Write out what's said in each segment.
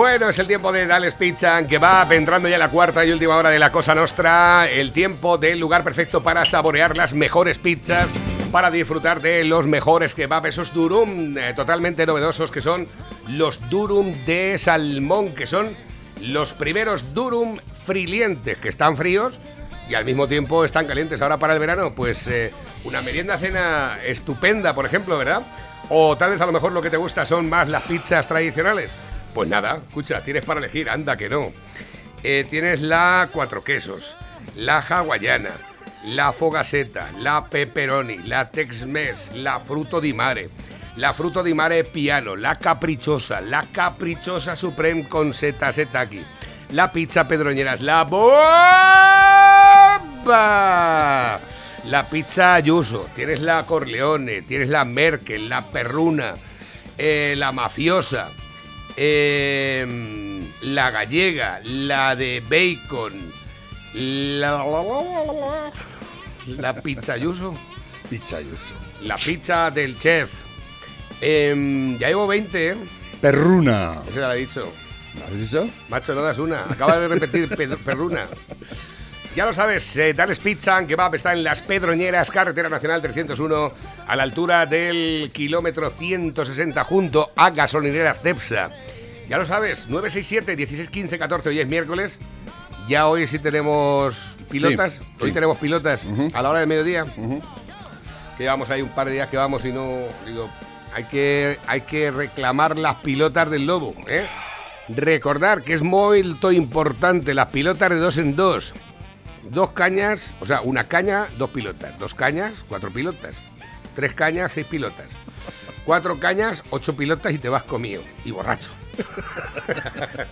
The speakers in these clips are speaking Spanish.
Bueno, es el tiempo de Dales Pizza, que va entrando ya la cuarta y última hora de la Cosa Nostra. El tiempo del lugar perfecto para saborear las mejores pizzas, para disfrutar de los mejores kebab, esos durum eh, totalmente novedosos que son los durum de salmón, que son los primeros durum frilientes, que están fríos y al mismo tiempo están calientes. Ahora para el verano, pues eh, una merienda cena estupenda, por ejemplo, ¿verdad? O tal vez a lo mejor lo que te gusta son más las pizzas tradicionales. Pues nada, escucha, tienes para elegir, anda que no. Eh, tienes la cuatro quesos, la hawaiana, la fogaseta, la pepperoni, la tex-mex, la fruto di mare, la fruto di mare piano, la caprichosa, la caprichosa supreme con seta setaki, la pizza pedroñeras, la bomba, la pizza ayuso, tienes la corleone, tienes la merkel, la perruna, eh, la mafiosa, eh, la gallega, la de bacon, la, la pizza yuso, Pizza Yuso. la pizza del chef. Em, ya llevo 20, ¿eh? Perruna. Ya lo he dicho. ¿Lo has visto? Macho, no das una. Acaba de repetir perruna. Ya lo sabes, eh, Dales Pizza and Kebab está en Las Pedroñeras, Carretera Nacional 301, a la altura del kilómetro 160, junto a Gasolinera Cepsa. Ya lo sabes, 967 1615 14 hoy es miércoles. Ya hoy sí tenemos pilotas. Sí, hoy sí. tenemos pilotas a la hora del mediodía. Que llevamos ahí un par de días que vamos y no. Digo, hay que, hay que reclamar las pilotas del lobo. ¿eh? Recordar que es muy importante las pilotas de dos en dos. Dos cañas, o sea, una caña, dos pilotas. Dos cañas, cuatro pilotas. Tres cañas, seis pilotas. Cuatro cañas, ocho pilotas y te vas comido. Y borracho.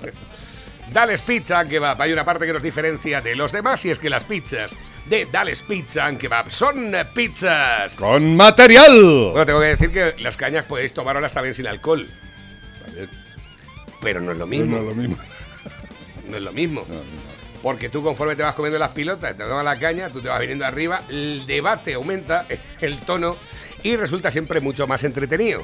Dales Pizza and Kebab. Hay una parte que nos diferencia de los demás y es que las pizzas de Dales Pizza and Kebab son pizzas. ¡Con material! Bueno, tengo que decir que las cañas podéis tomarlas también sin alcohol. Pero no es lo mismo. No es lo mismo. No es lo mismo. Porque tú conforme te vas comiendo las pilotas, te tomas la caña, tú te vas viniendo arriba, el debate aumenta, el tono, y resulta siempre mucho más entretenido.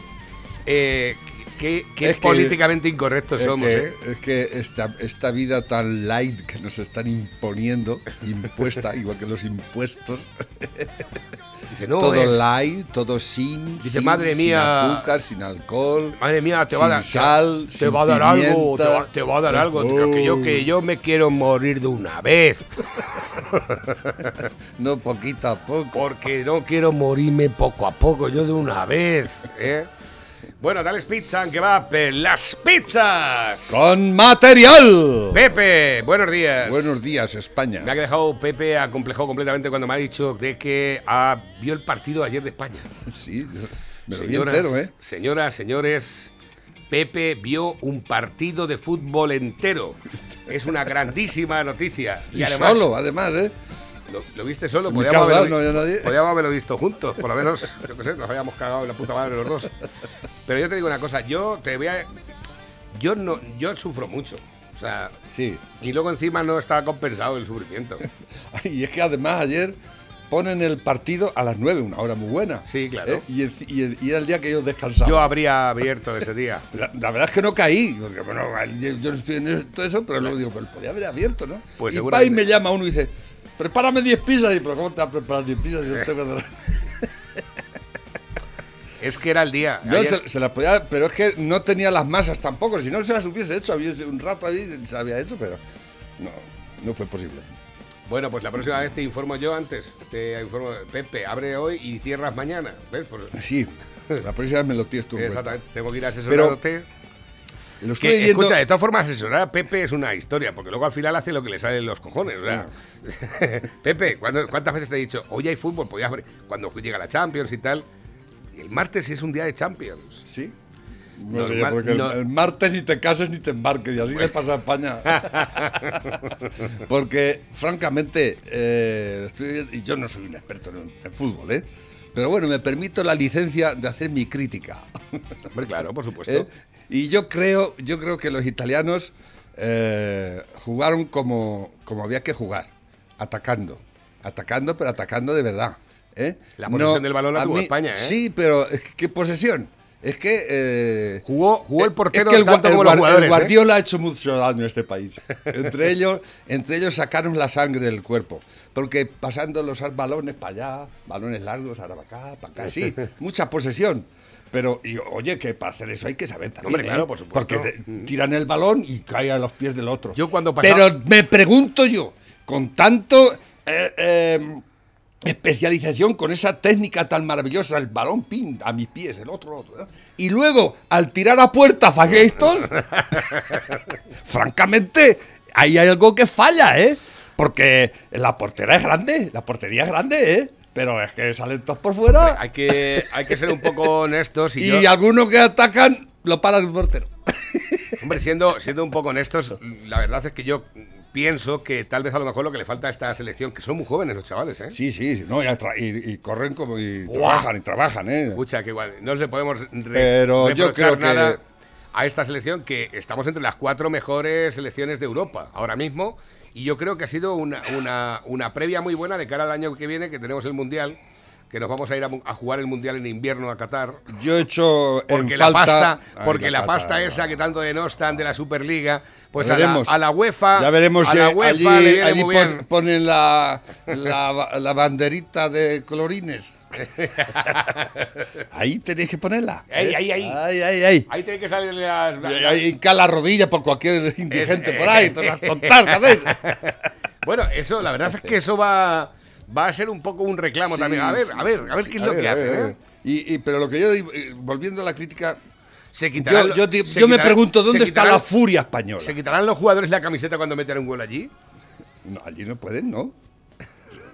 Eh, qué qué Es que- políticamente incorrectos Es somos, que, ¿eh? es que esta, esta vida tan light que nos están imponiendo, impuesta, igual que los impuestos, Dice, no, todo eh, light, todo sin, Dice, sin- madre sin mía. azúcar, sin alcohol. Madre mía, te va a dar, sin sal, te sin va a dar algo, te va, te va a dar algo, que- que yo, que yo me quiero morir de una vez, No, poquito a poco. porque no quiero morirme poco a poco, yo de una vez, ¿eh? Bueno, dales pizza, que va, las pizzas. ¡Con material! Pepe, buenos días. Buenos días, España. Me ha dejado Pepe acomplejado completamente cuando me ha dicho de que ah, vio el partido ayer de España. Sí, me lo vi entero, ¿eh? Señoras, señores, Pepe vio un partido de fútbol entero. Es una grandísima noticia. Y, además, solo, además, ¿eh? ¿Lo, lo viste solo? Podíamos haberlo, no había nadie. podíamos haberlo visto juntos, por lo menos, yo qué sé, nos habíamos cagado en la puta madre los dos. Pero yo te digo una cosa, yo te voy a... Yo no, yo sufro mucho. O sea, Sí. y luego encima no está compensado el sufrimiento. Y es que además ayer ponen el partido a las 9, una hora muy buena. Sí, claro. ¿eh? Y, el- y el- y era el día que ellos descansaban. Yo habría abierto ese día. La, la verdad es que no caí, porque bueno, yo, no estoy en todo eso, pero luego digo, pero podía haber abierto, ¿no? Pues y va y me llama uno y dice, prepárame 10 pizzas. Y pero ¿cómo te vas a preparar 10 pizzas? Yo, tengo que- Es que era el día. Ayer- se, se las podía, pero es que no tenía las masas tampoco. Si no se las hubiese hecho, había un rato ahí se había hecho, pero no, no fue posible. Bueno, pues la próxima vez te informo yo antes. Te informo, Pepe, abre hoy y cierras mañana. ¿Ves? Pues, Sí, la próxima vez me lo tienes tú. exactamente, tengo que ir asesorándote. Lo estuve Que, viendo. escucha, de todas formas, asesorar a Pepe es una historia, porque luego al final hace lo que le sale en los cojones. o sea. Pepe, ¿cuándo- ¿cuántas veces te he dicho, hoy hay fútbol? Podías ver cuando llega la Champions y tal. Y el martes es un día de Champions. Sí. No sé yo, Normal- porque el- no- el, martes ni te cases ni te embarques, y así le pasa a España. porque, francamente, eh, estoy- y yo no soy un experto en, en fútbol, ¿eh? Pero bueno, me permito la licencia de hacer mi crítica. Hombre, claro, por supuesto. ¿eh? Y yo creo, yo creo que los italianos eh, jugaron como, como había que jugar, atacando. Atacando, pero atacando de verdad. ¿eh? La posesión del balón la tuvo España, ¿eh? Sí, pero es ¿qué posesión? Es que. eh, Jugó, jugó el es portero que el, tanto el como los Guar- el. ¿eh? Guardiola ha hecho mucho daño a este país. entre ellos, entre ellos sacaron la sangre del cuerpo. Porque pasando los balones para allá, balones largos, ahora para acá, para acá. Sí, mucha posesión. Pero, y, oye, que para hacer eso hay que saber también. Hombre, claro, ¿eh? por supuesto. Porque te- tiran el balón y cae a los pies del otro. Yo cuando pasaba- Pero me pregunto yo, con tanto. eh, eh, especialización con esa técnica tan maravillosa, el balón pin a mis pies, el otro, el otro. ¿no? Y luego, al tirar a puerta falléis estos, francamente, ahí hay algo que falla, ¿eh? Porque la portera es grande, la portería es grande, ¿eh? Pero es que salen todos por fuera Hay que, hay que ser un poco honestos y, y yo- algunos que atacan lo para el portero. Hombre, siendo, siendo un poco honestos, la verdad es que yo pienso que tal vez a lo mejor lo que le falta a esta selección, que son muy jóvenes los chavales, ¿eh? Sí, sí, sí, no, y, y- y corren como y Buah. trabajan y trabajan, ¿eh? Escucha, que igual, no le podemos re- Pero yo creo que- nada a esta selección, que estamos entre las cuatro mejores selecciones de Europa ahora mismo, y yo creo que ha sido una, una, una previa muy buena de cara al año que viene, que tenemos el Mundial, que nos vamos a ir a, a jugar el Mundial en invierno a Qatar. Yo he hecho en Porque la falta- pasta, porque la, pasta pata, esa que tanto denostan de la Superliga, pues a la, a la UEFA, Ya veremos a la allí, UEFA le viene allí muy bien. ponen la, la, la banderita de colorines. ahí tenéis que ponerla. Ahí, ¿eh? ahí, ahí. Ahí, ahí, ahí. Ahí tiene que salir las, ahí la rodilla por cualquier indigente Es- por ahí, todas las tontas hacéis. Bueno, eso, la verdad es que eso va, va a ser un poco un reclamo Sí, también. A ver, a ver, a ver qué es lo que hacen, ¿eh? Y, y- pero lo que yo digo, eh, volviendo a la crítica, Se quitarán yo, yo te- se yo me pregunto dónde está quitarán- la furia española. ¿Se quitarán los jugadores la camiseta cuando metan un gol allí? No, allí no pueden, ¿no?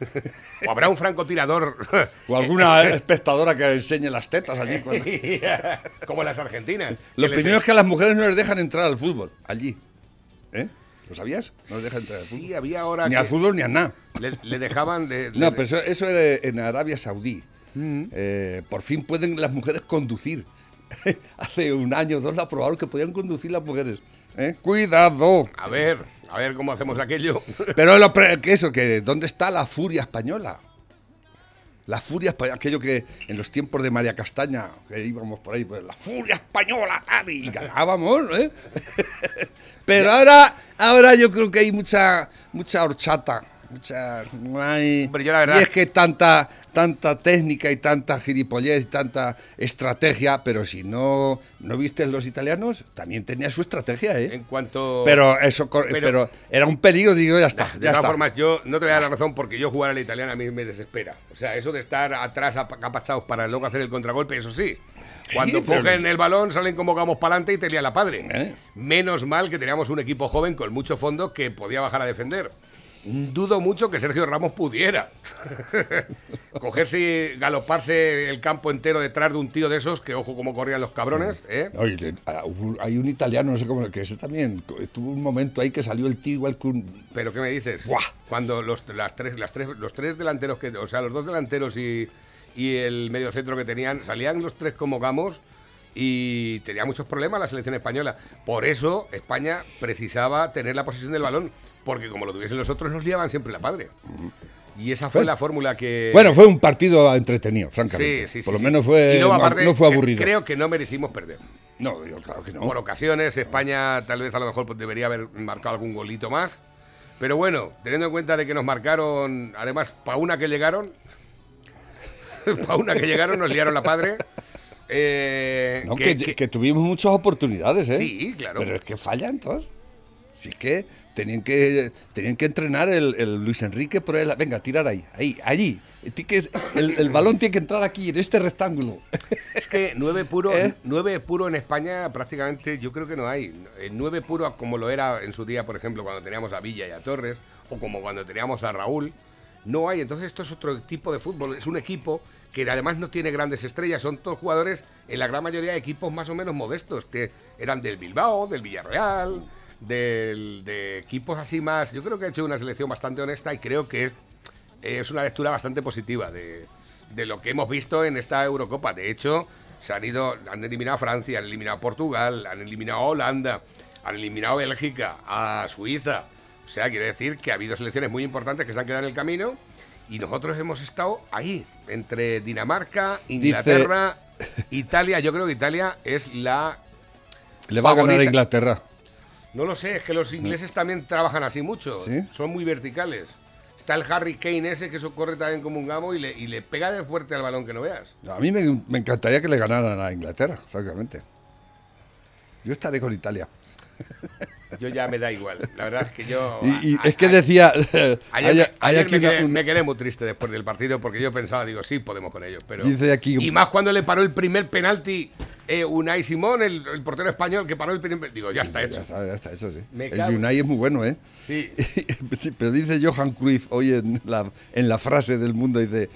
¿O habrá un francotirador O alguna espectadora que enseñe las tetas allí. cuando- como las argentinas? Lo primero es que a las mujeres no les dejan entrar al fútbol, allí. ¿Eh? ¿Lo sabías? No les dejan entrar al fútbol. Sí, había ahora Ni que al fútbol ni a nada. Le, le dejaban de... No, le- pero eso, eso era en Arabia Saudí. Mm. Eh, por fin pueden las mujeres conducir. Hace un año o dos la aprobaron que podían conducir las mujeres. ¿Eh? Cuidado. A ver, a ver cómo hacemos aquello. Pero lo que eso, que ¿dónde está la furia española? La furia española, aquello que en los tiempos de María Castaña, que íbamos por ahí, pues la furia española, tal, y ganábamos, ¿eh? Pero ahora, ahora yo creo que hay mucha, mucha horchata, mucha, no hay- Hombre, yo la verdad- y es que tanta, tanta técnica y tanta gilipollez y tanta estrategia, pero si no, no viste los italianos, también tenía su estrategia, ¿eh? En cuanto... Pero eso, Pero- pero, era un peligro, digo, ya está, De ya todas está. formas, yo no te voy a dar la razón porque yo jugar a la italiana a mí me desespera. O sea, eso de estar atrás acapachados para luego hacer el contragolpe, eso sí. Cuando Sí, pero- cogen el balón, salen como vamos para adelante y te lía la padre. ¿Eh? Menos mal que teníamos un equipo joven con mucho fondo que podía bajar a defender. Dudo mucho que Sergio Ramos pudiera cogerse y galoparse el campo entero detrás de un tío de esos, que ojo cómo corrían los cabrones, ¿eh? No, le- hubo- hay un italiano, no sé cómo, que ese también tuvo un momento ahí que salió el tío igual que un. Pero ¿qué me dices? Buah. Cuando los, las tres, las tres, los tres delanteros que, o sea, los dos delanteros y, y el medio centro que tenían, salían los tres como gamos y tenía muchos problemas la selección española. Por eso España precisaba tener la posesión del balón, porque como lo tuviesen los otros nos liaban siempre la padre. Y esa fue la fórmula que Bueno, fue un partido entretenido, francamente. Sí, sí, sí, Por lo sí. menos fue, no, aparte, no fue aburrido. Creo que no merecimos perder. No, yo claro que no. Por ocasiones, España tal vez a lo mejor pues, debería haber marcado algún golito más. Pero bueno, teniendo en cuenta de que nos marcaron, además, pa' una que llegaron, pa' una que llegaron, nos liaron la padre. Eh, No, que, que tuvimos muchas oportunidades, ¿eh? Sí, claro. Pero es que fallan todos. Sí que tenían que tenían que entrenar el, el Luis Enrique por él. Venga, tirar ahí, ahí, allí. El, el balón tiene que entrar aquí, en este rectángulo. Es que nueve puro, ¿Eh? nueve puro en España prácticamente yo creo que no hay. Nueve puro como lo era en su día, por ejemplo, cuando teníamos a Villa y a Torres, o como cuando teníamos a Raúl, no hay. Entonces esto es otro tipo de fútbol. Es un equipo que además no tiene grandes estrellas, son todos jugadores, en la gran mayoría de equipos más o menos modestos, que eran del Bilbao, del Villarreal, de equipos así más. Yo creo que ha hecho una selección bastante honesta y creo que es una lectura bastante positiva de, de lo que hemos visto en esta Eurocopa. De hecho, se han ido, han eliminado a Francia, han eliminado a Portugal, han eliminado a Holanda, han eliminado a Bélgica, a Suiza. O sea, quiere decir que ha habido selecciones muy importantes que se han quedado en el camino Y nosotros hemos estado ahí, entre Dinamarca, Inglaterra, Italia. Yo creo que Italia es la. Le va a ganar a. Inglaterra. No lo sé, es que los ingleses también trabajan así mucho. ¿Sí? Son muy verticales. Está el Harry Kane ese que eso corre también como un gamo y le, y le pega de fuerte al balón que no veas. A mí me, me encantaría que le ganaran a Inglaterra, francamente. Yo estaré con Italia. Yo ya me da igual. La verdad es que yo. Y, y a- es que decía. Ayer, ayer aquí me, una- quedé, un- me quedé muy triste después del partido porque yo pensaba, digo, sí, podemos con ellos. Pero... Dice aquí- Y más cuando le paró el primer penalti eh, Unai Simón, el, el portero español, que paró el primer. Digo, ya está hecho. está, ya está, eso sí. Me el cago- Unai es muy bueno, ¿eh? Sí. Pero dice Johan Cruyff hoy en la, en la frase del mundo, dice,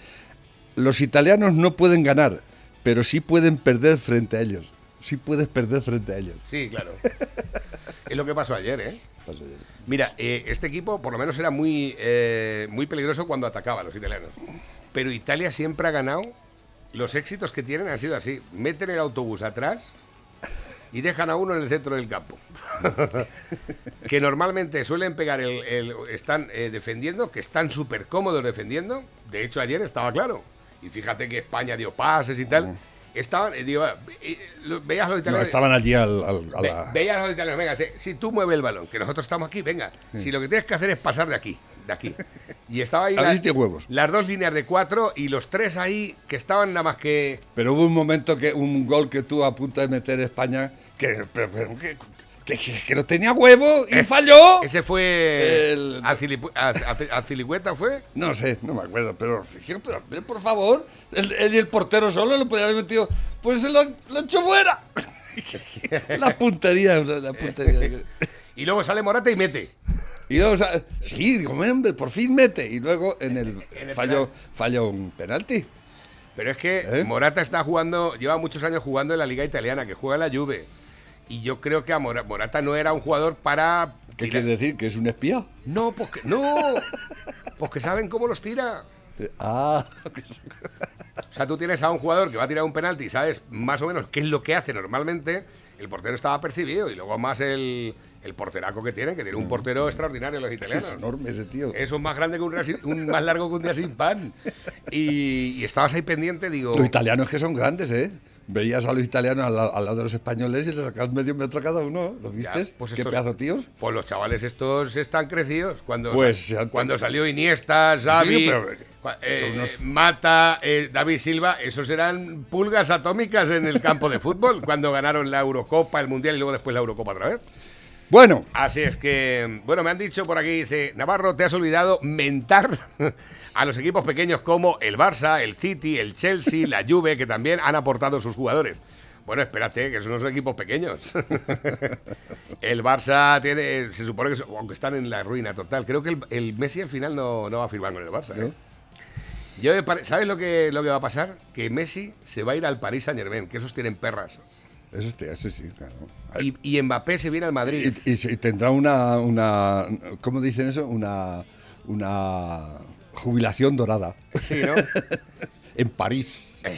los italianos no pueden ganar, pero sí pueden perder frente a ellos. Sí puedes perder frente a ellos. Sí, claro. es lo que pasó ayer, ¿eh? Mira, eh, este equipo por lo menos era muy, eh, muy peligroso cuando atacaba a los italianos. Pero Italia siempre ha ganado. Los éxitos que tienen han sido así. Meten el autobús atrás y dejan a uno en el centro del campo. que normalmente suelen pegar el... el- están eh, defendiendo, que están súper cómodos defendiendo. De hecho, ayer estaba claro. Y fíjate que España dio pases y tal. Estaban, eh, digo, eh, veías los No, italianos... estaban allí al, al- a la... veía a los italianos, venga, si tú mueves el balón, que nosotros estamos aquí, venga, si lo que tienes que hacer es pasar de aquí, de aquí. Y estaba ahí huevos. las dos líneas de cuatro y los tres ahí que estaban nada más que... Pero hubo un momento que un gol que tuvo a punto de meter España que, pero- pero que, que- que- no tenía huevo y falló. Ese fue... El- Azilipu- Az- Az- Azilicueta fue... No sé, no me acuerdo, pero, pero, pero, por favor, él, él y el portero solo lo podía haber metido, pues se lo, lo echó fuera. la puntería, la puntería. Y luego sale Morata y mete. Y luego, sea, sí, digo, hombre, por fin mete. Y luego en el, En el falló, falló un penalti. Pero es que ¿Eh? Morata está jugando, lleva muchos años jugando en la liga italiana, que juega en la Juve. Y yo creo que a Mora- Morata no era un jugador para... ¿Qué tirar- quiere decir? ¿Que es un espía? No, pues que, no, pues que saben cómo los tira. Ah, O sea, tú tienes a un jugador que va a tirar un penalti y sabes más o menos qué es lo que hace normalmente. El portero estaba percibido y luego más el, el porteraco que tienen, que tiene un portero extraordinario los es italianos. enorme ese tío. Eso es más grande que un, día sin- un- más largo que un día sin pan. Y, y estabas ahí pendiente, digo. Los italianos que son grandes, ¿eh? Veías a los italianos al, la- al lado de los españoles y les sacabas medio metro cada uno. ¿Lo viste? pues ¿Qué estos- pedazo tíos? Pues los chavales estos están crecidos. Cuando, Pues, cuando salió Iniesta, Xavi, pero- eh, unos- Mata, eh, David Silva, esos eran pulgas atómicas en el campo de fútbol cuando ganaron la Eurocopa, el Mundial y luego después la Eurocopa otra vez. Bueno, Así es que, bueno, me han dicho por aquí, dice, Navarro, te has olvidado mentar a los equipos pequeños como el Barça, el City, el Chelsea, la Juve, que también han aportado sus jugadores. Bueno, espérate, que esos no son equipos pequeños. el Barça tiene, se supone que, son- aunque están en la ruina total, creo que el, el Messi al final no, no va a firmar con el Barça. ¿eh? Yo ¿Sabes lo que, lo que va a pasar? Que Messi se va a ir al Paris Saint Germain, que esos tienen perras. Eso, este- eso sí, claro. Y, y Mbappé se viene al Madrid. Y, y y tendrá una, una, ¿cómo dicen eso? Una, una jubilación dorada Sí, ¿no? en París.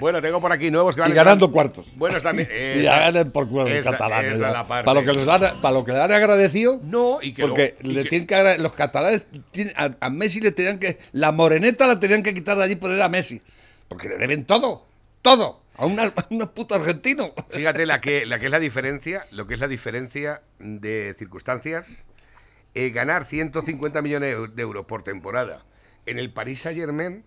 Bueno, tengo por aquí nuevos que van Y ganando cuartos. Buenos también. y esa- ya ganen por esa- catalanes. ya. para, lo que les han, para lo que le han agradecido. No, y que porque y le que- tienen que los catalanes tienen- a, a Messi le tenían que la moreneta la tenían que quitar de allí y poner a Messi porque le deben todo todo a una, a una puta argentino Fíjate la que, la que es la diferencia, lo que es la diferencia de circunstancias. Eh, ganar 150 millones de euros por temporada en el Paris Saint Germain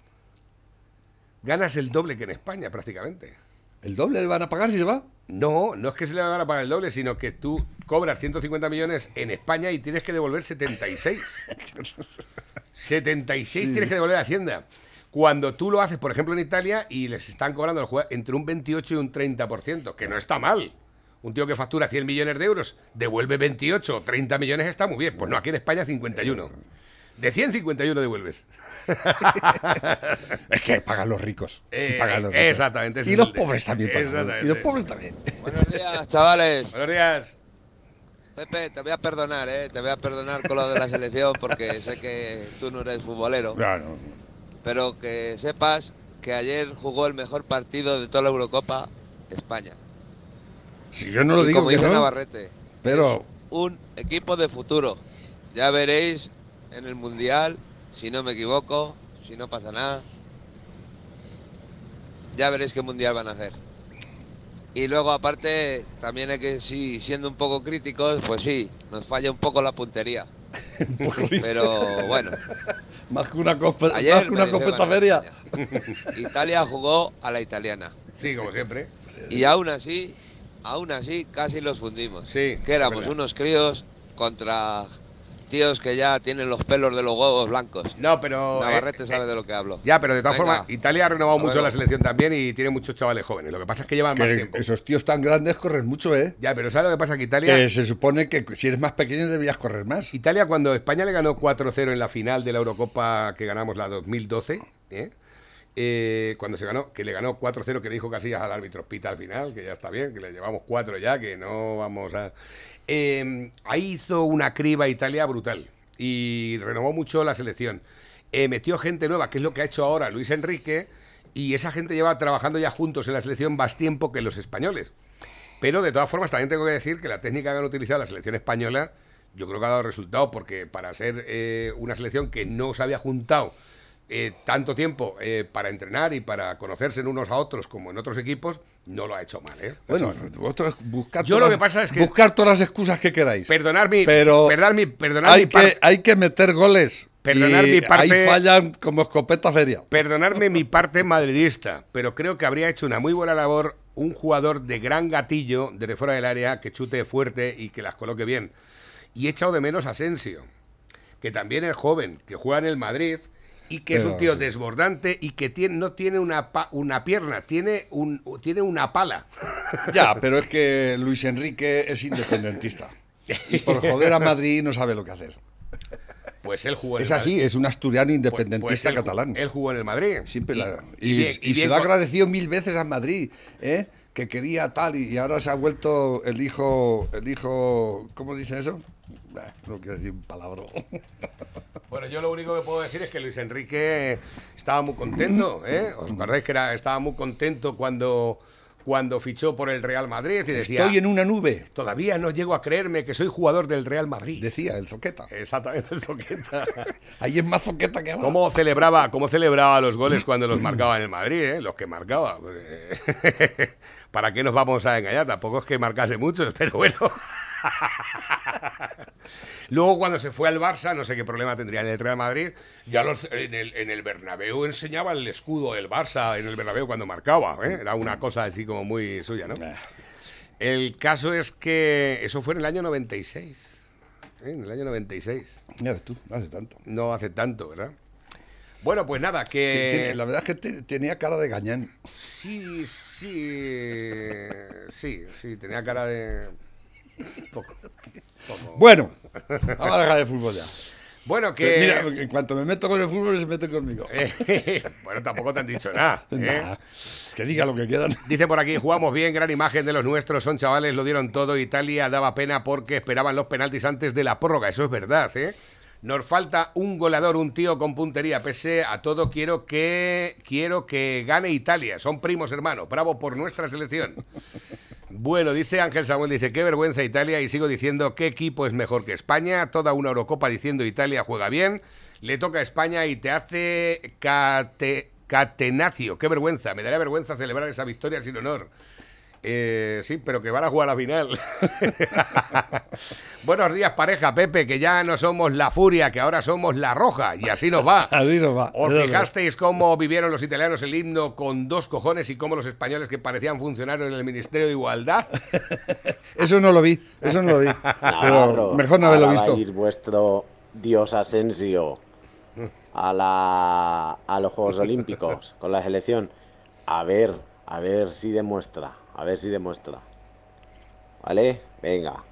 ganas el doble que en España prácticamente. el doble le van a pagar si se va No, no es que se le van a pagar el doble, sino que tú cobras 150 millones en España y tienes que devolver 76. 76 tienes que devolver a Hacienda. Cuando tú lo haces, por ejemplo, en Italia y les están cobrando al jugador entre un 28 y un 30%, que no está mal. Un tío que factura 100 millones de euros, devuelve 28 o 30 millones, está muy bien. Pues no, aquí en España 51. De 100, 51 devuelves. es que pagan los ricos, y Eh, pagan los ricos. exactamente, ese y los pobres también pagan, y los pobres también Buenos días, chavales. Buenos días. Pepe, te voy a perdonar, ¿eh? Te voy a perdonar con lo de la selección porque sé que tú no eres futbolero. Claro. Pero que sepas que ayer jugó el mejor partido de toda la Eurocopa España. si yo no lo y digo como que dice no Navarrete, pero un equipo de futuro. Ya veréis en el Mundial, si no me equivoco, si no pasa nada. Ya veréis qué Mundial van a hacer. Y luego aparte, también hay que, sí, siendo un poco críticos, pues sí, nos falla un poco la puntería. Pero bueno, Más que una, ayer más que una copeta. España. Italia jugó a la italiana. Sí, como siempre. Y aún así, aún así casi los fundimos. Sí, Que éramos unos críos contra tíos que ya tienen los pelos de los huevos blancos. No, pero. eh, Navarrete eh, sabe de lo que hablo. Ya, pero de todas Venga. formas, Italia ha renovado mucho la selección también y tiene muchos chavales jóvenes. Lo que pasa es que llevan más tiempo. esos tíos tan grandes corren mucho, ¿eh? Ya, pero ¿sabes lo que pasa? Que Italia. Que se supone que si eres más pequeño deberías correr más. Italia, cuando España le ganó 4-0 en la final de la Eurocopa que ganamos la 2012, ¿eh? Eh, cuando se ganó, que le ganó 4-0, que le dijo Casillas al árbitro Pita al final, que ya está bien, que le llevamos 4 ya, que no vamos a. Eh, ahí hizo una criba Italia brutal y renovó mucho la selección. Eh, metió gente nueva, que es lo que ha hecho ahora Luis Enrique, y esa gente lleva trabajando ya juntos en la selección más tiempo que los españoles. Pero de todas formas también tengo que decir que la técnica que han utilizado la selección española yo creo que ha dado resultado porque para ser eh, una selección que no se había juntado eh, tanto tiempo eh, para entrenar y para conocerse en unos a otros como en otros equipos, no lo ha hecho mal. ¿eh? Bueno, vosotros buscar Yo todas, lo que pasa es que- buscar todas las excusas que queráis. Perdonar mi, Pero perdonar mi, perdonar hay, mi que, hay que meter goles. Perdonar y mi parte- Ahí fallan como escopeta feria. Perdonarme mi parte madridista, pero creo que habría hecho una muy buena labor un jugador de gran gatillo desde fuera del área que chute fuerte y que las coloque bien. Y he echado de menos a Asensio, que también es joven, que juega en el Madrid y que es un tío sí. desbordante y que tiene, no tiene una, pa- una pierna, tiene, un, tiene una pala. Ya, pero es que Luis Enrique es independentista. Y por joder a Madrid no sabe lo que hacer. Pues él jugó en Es el así, Madrid. es un asturiano Pues- independentista pues él catalán. Él jugó en el Madrid. Siempre la- y, y, bien- y bien se lo ha agradecido mil veces a Madrid, ¿eh? que quería tal y, y ahora se ha vuelto el hijo, el hijo, ¿cómo dicen eso? No quiero decir un palabra. Bueno, yo lo único que puedo decir es que Luis Enrique estaba muy contento, ¿eh? ¿Os acordáis que era, estaba muy contento cuando, cuando fichó por el Real Madrid y decía, Estoy en una nube, todavía no llego a creerme que soy jugador del Real Madrid. decía el Zoqueta. Exactamente, el Zoqueta. Ahí es más Zoqueta que ahora. ¿Cómo celebraba, ¿Cómo celebraba los goles cuando los marcaba en el Madrid? eh? Los que marcaba. ¿Para qué nos vamos a engañar? Tampoco es que marcase muchos, pero bueno. Luego cuando se fue al Barça, no sé qué problema tendría en el Real Madrid, ya los- en, el, en el Bernabéu enseñaba el escudo del Barça en el Bernabéu cuando marcaba. ¿eh? Era una cosa así como muy suya, ¿no? Bah, El caso es que eso fue en el año 96. ¿eh? En el año 96. Ya ves tú, no hace tanto. No hace tanto, ¿verdad? Bueno, pues nada, que... Tiene- la verdad es que te- tenía cara de gañán. Sí, sí, sí, sí, tenía cara de... Poco, poco. Bueno, vamos a dejar el fútbol ya. Bueno, que... Mira, en cuanto me meto con el fútbol, se mete conmigo. Bueno, tampoco te han dicho nada. ¿eh? Nah, que diga lo que quieran. Dice por aquí, jugamos bien, gran imagen de los nuestros, son chavales, lo dieron todo. Italia daba pena porque esperaban los penaltis antes de la prórroga, eso es verdad, ¿eh? Nos falta un goleador, un tío con puntería. Pese a todo, quiero que quiero que gane Italia. Son primos hermanos. Bravo por nuestra selección. Bueno, dice Ángel Samuel, dice, qué vergüenza Italia y sigo diciendo qué equipo es mejor que España. Toda una Eurocopa diciendo Italia juega bien. Le toca a España y te hace cate- catenacio. Qué vergüenza. Me daría vergüenza celebrar esa victoria sin honor. Eh, sí, pero que van a jugar a la final. Buenos días, pareja, Pepe, que ya no somos la furia, que ahora somos la roja, y así nos va. Así nos va. ¿Os fijasteis cómo vivieron los italianos el himno con dos cojones y cómo los españoles que parecían funcionarios en el Ministerio de Igualdad? Eso no lo vi, eso no lo vi. Pero mejor no haberlo visto. Va a ir vuestro dios Asensio a, la, a los Juegos Olímpicos con la selección. A ver, a ver si demuestra, a ver si demuestra. ¿Vale? Venga.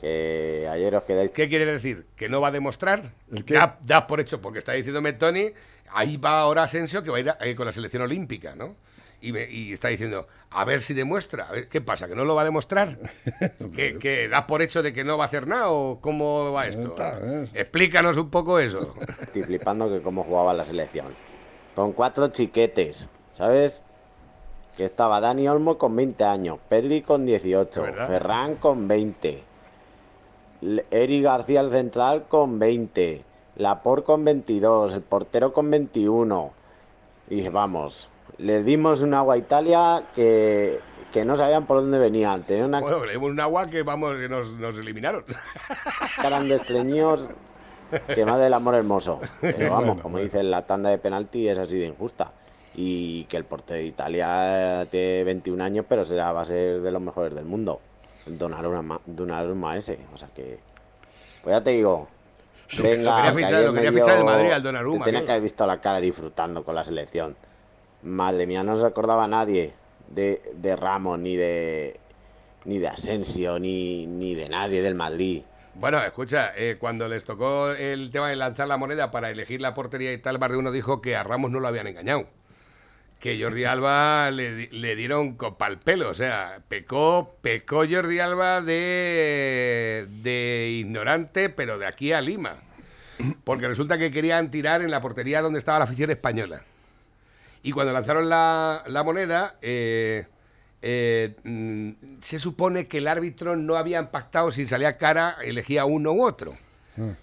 Que ayer os quedáis ¿Qué quiere decir? ¿Que no va a demostrar? Da, da por hecho, porque está diciéndome Tony, ahí va ahora Asensio que va a ir a- eh, con la selección olímpica, ¿no? Y, me- y está diciendo, a ver si demuestra. A ver, ¿Qué pasa? ¿Que no lo va a demostrar? ¿Que, que das por hecho de que no va a hacer nada o cómo va esto? Está, ¿eh? Explícanos un poco eso. Estoy flipando que cómo jugaba la selección. Con cuatro chiquetes, ¿sabes? Que estaba Dani Olmo con 20 años, Pedri con 18, ¿De verdad? Ferran con 20, L- Eri García el central con 20, la por con 22, el portero con 21. Y vamos, le dimos un agua a Italia que, que no sabían por dónde venían. Tenían una Bueno, le dimos un agua que vamos, que nos, nos eliminaron. cara de estreñidos que más del amor hermoso. Pero vamos, Bueno, como bueno. dicen, la tanda de penalti es así de injusta. Y que el portero de Italia tiene 21 años, pero será, va a ser de los mejores del mundo. Donnarumma, Donnarumma ese. O sea que. Pues ya te digo. Venga, Lo quería que fichar- ayer lo quería dio- fichar el Madrid al Donnarumma, te que haber visto la cara disfrutando con la selección. Madre mía, no se acordaba nadie de, de Ramos, ni de. Ni de Asensio, ni, ni de nadie del Madrid. Bueno, escucha, eh, cuando les tocó el tema de lanzar la moneda para elegir la portería y tal, más de uno dijo que a Ramos no lo habían engañado. Que Jordi Alba le, le dieron copa al pelo, o sea, pecó, pecó Jordi Alba de, de ignorante, pero de aquí a Lima. Porque resulta que querían tirar en la portería donde estaba la afición española. Y cuando lanzaron la, la moneda, eh, eh, se supone que el árbitro no había pactado si salía cara, elegía uno u otro.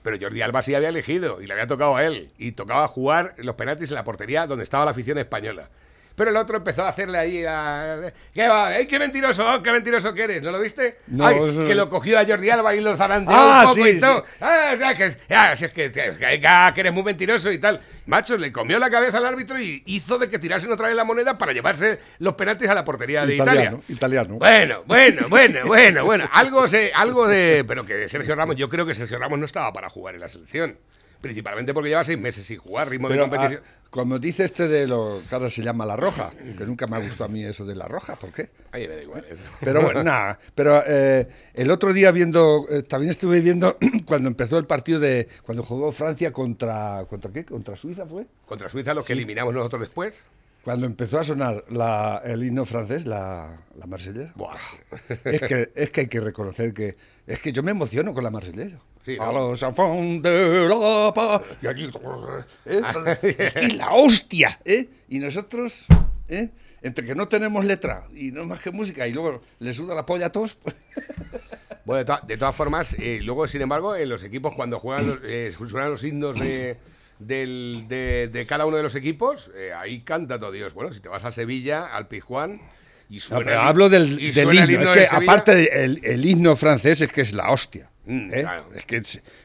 Pero Jordi Alba sí había elegido y le había tocado a él. Y tocaba jugar los penaltis en la portería donde estaba la afición española. Pero el otro empezó a hacerle ahí a... ¿Qué va? ¡Ay, qué mentiroso! ¡Qué mentiroso que eres! ¿No lo viste? No, Ay, eso- que lo cogió a Jordi Alba y lo zarandeó Ah, un poco sí, y todo. sí. Ah, o sea, que, ah, si es que, que, que- eres muy mentiroso y tal. Macho, le comió la cabeza al árbitro y hizo de que tirasen otra vez la moneda para llevarse los penaltis a la portería de Italiano, Italia. italiano. Bueno, bueno, bueno, bueno, bueno. Algo, se, algo de. Pero que Sergio Ramos, yo creo que Sergio Ramos no estaba para jugar en la selección. Principalmente porque lleva seis meses sin jugar, ritmo Pero, de competición. ah, como dice este de lo que ahora se llama la roja, que nunca me ha gustado a mí eso de la roja, ¿por qué? Ay, me da igual. eso. Pero bueno, nada. Pero eh, el otro día viendo, eh, también estuve viendo cuando empezó el partido de, cuando jugó Francia contra, ¿contra qué? ¿Contra Suiza fue? Contra Suiza, los que eliminamos nosotros después. Cuando empezó a sonar la- el himno francés, la, la marsellesa. Buah. Es que, es que hay que reconocer que, es que yo me emociono con la marsellesa. Sí, ¿no? A los de la paz. Y allí, ¿eh? Es que es la hostia, ¿eh? Y nosotros, ¿eh? Entre que no tenemos letra y no más que música y luego le suda la polla a todos, pues, Bueno, de, to- de todas formas, eh, luego, sin embargo, en los equipos, cuando juegan, los- eh, suenan los himnos de, del- de- de cada uno de los equipos, eh, ahí canta todo Dios. Bueno, si te vas a Sevilla, al Pizjuán, y No, suena. pero el- hablo del, y del suena el himno. Es que aparte del el himno francés es que es la hostia. Mm, ¿eh? claro. Es que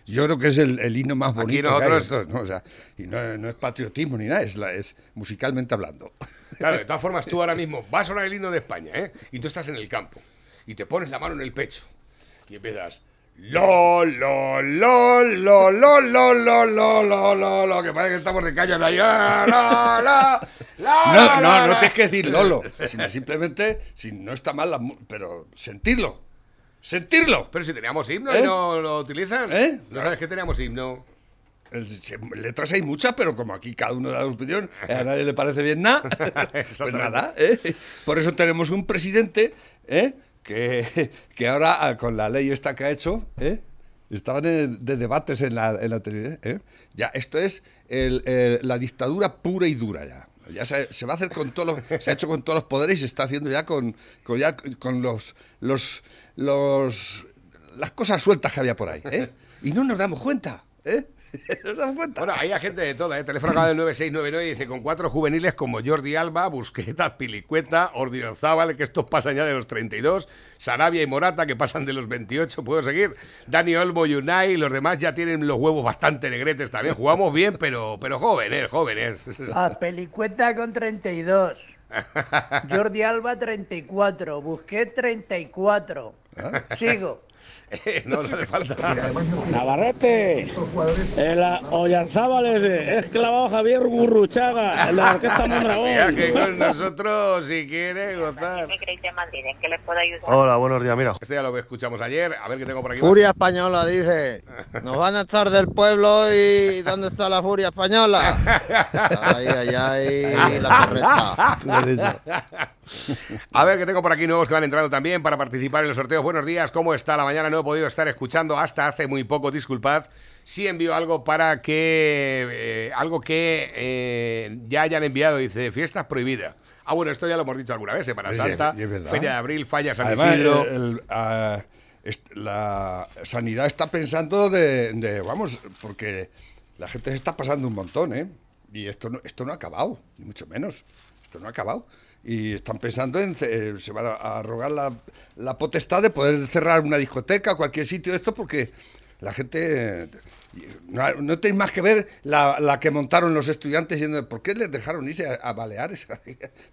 yo creo que es el, el himno más Aquí bonito. que hay de nosotros- ¿no? O sea, y no, no es patriotismo ni nada, es, la- es musicalmente hablando. Claro, de todas formas, tú ahora mismo vas a sonar el himno de España, ¿eh? Y tú estás en el campo y te pones la mano en el pecho y empiezas. Lo, lo, lo, lo, lo, lo, lo, lo, lo, lo, lo, que parece que estamos de callas ahí. ah, No, no, no tienes que decir Lolo, sino simplemente, si no está mal, la mu- pero sentirlo. Sentirlo. Pero si teníamos himno ¿Eh? y no lo utilizan. ¿Eh? ¿No sabes que teníamos himno? El- se- letras hay muchas, pero como aquí cada uno da su opinión, a nadie le parece bien nada, pues nada. ¿eh? Por eso tenemos un presidente ¿eh? Que, que ahora, ah, con la ley esta que ha hecho, ¿eh? estaban de debates en la, en la televisión. ¿eh? Ya, esto es la dictadura pura y dura ya. Ya se, se va a hacer con todos los, se ha hecho con todos los poderes y se está haciendo ya con, con, ya con los, los, los, las cosas sueltas que había por ahí. ¿eh? Y no nos damos cuenta. ¿eh? ¿Nos damos cuenta? Bueno, hay gente de toda, ¿eh? Teléfono acaba del 9699 y dice, con cuatro juveniles como Jordi Alba, Busqueta, Pilicueta, Ordinozábal, que estos pasan ya de los 32, Sarabia y Morata, que pasan de los 28, puedo seguir, Dani Olmo, Unai, y los demás ya tienen los huevos bastante negretes también. Jugamos bien, pero, pero jóvenes, jóvenes. A Pelicueta con 32. Jordi Alba 34. Busquets 34. Sigo. no, hace falta. Navarrete, el Oyarzábal ese, es clavado Javier Gurruchaga, el de la Orquesta Mondragón. Viaje con nosotros si quiere gozar. ¿En qué? Hola, buenos días, mira. Este ya lo escuchamos ayer, a ver qué tengo por aquí. Furia española, dice. Nos van a echar del pueblo y ¿dónde está la furia española? Ay, ay, ay, la correcta. A ver, que tengo por aquí nuevos que van entrando también para participar en los sorteos. Buenos días, ¿cómo está la mañana? No he podido estar escuchando hasta hace muy poco, disculpad. Sí envío algo para que... eh, algo que eh, ya hayan enviado, dice, fiestas prohibidas. Ah, bueno, esto ya lo hemos dicho alguna vez, Semana Sí, Santa, verdad. Feria de Abril, Falla San Además, Isidro... el- el, ah, la sanidad está pensando de, de, vamos, porque La gente se está pasando un montón, ¿eh? Y esto no, esto no ha acabado, ni mucho menos. Esto no ha acabado. Y están pensando en, eh, se van a, rogar la, la potestad de poder cerrar una discoteca, cualquier sitio esto, porque la gente... no, no tenéis más que ver la, la que montaron los estudiantes yendo, ¿por qué les dejaron irse a, a Baleares?